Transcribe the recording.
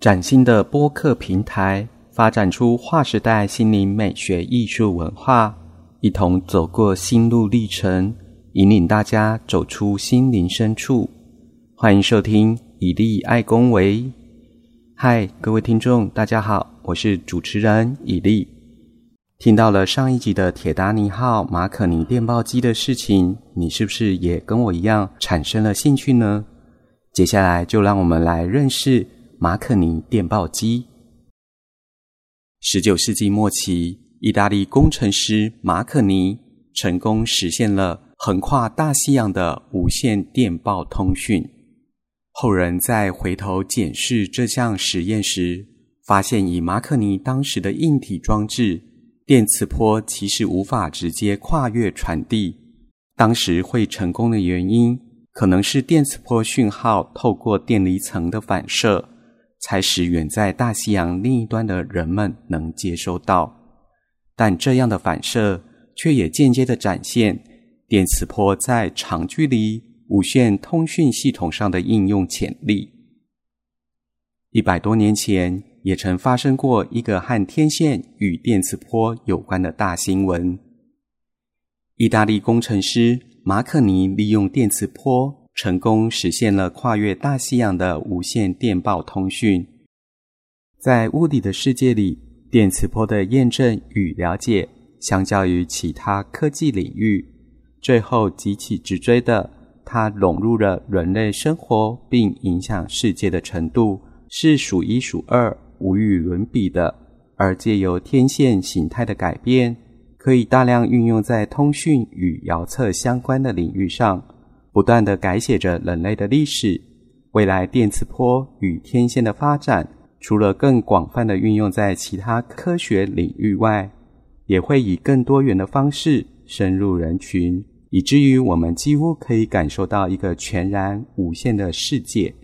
崭新的播客平台，发展出划时代心灵美学艺术文化，一同走过心路历程，引领大家走出心灵深处。欢迎收听以利爱公维。嗨，各位听众，大家好，我是主持人以利。听到了上一集的铁达尼号马可尼电报机的事情，你是不是也跟我一样产生了兴趣呢？接下来就让我们来认识。马可尼电报机。十九世纪末期，意大利工程师马可尼成功实现了横跨大西洋的无线电报通讯。后人在回头检视这项实验时，发现以马可尼当时的硬体装置，电磁波其实无法直接跨越传递。当时会成功的原因，可能是电磁波讯号透过电离层的反射。才使远在大西洋另一端的人们能接收到，但这样的反射却也间接的展现电磁波在长距离无线通讯系统上的应用潜力。一百多年前，也曾发生过一个和天线与电磁波有关的大新闻：意大利工程师马可尼利用电磁波。成功实现了跨越大西洋的无线电报通讯。在物理的世界里，电磁波的验证与了解，相较于其他科技领域，最后急起直追的，它融入了人类生活并影响世界的程度，是数一数二、无与伦比的。而借由天线形态的改变，可以大量运用在通讯与遥测相关的领域上。不断的改写着人类的历史。未来电磁波与天线的发展，除了更广泛的运用在其他科学领域外，也会以更多元的方式深入人群，以至于我们几乎可以感受到一个全然无限的世界。